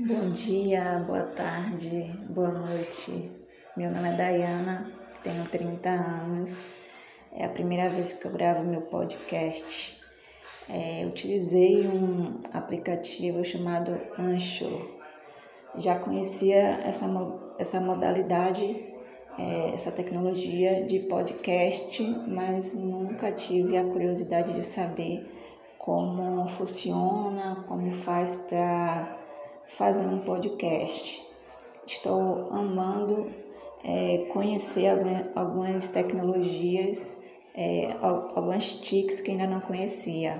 Bom dia, boa tarde, boa noite. Meu nome é Dayana, tenho 30 anos. É a primeira vez que eu gravo meu podcast. É, utilizei um aplicativo chamado Anchor. Já conhecia essa, essa modalidade, é, essa tecnologia de podcast, mas nunca tive a curiosidade de saber como funciona, como faz para fazer um podcast. Estou amando é, conhecer algumas tecnologias, é, algumas TICs que ainda não conhecia.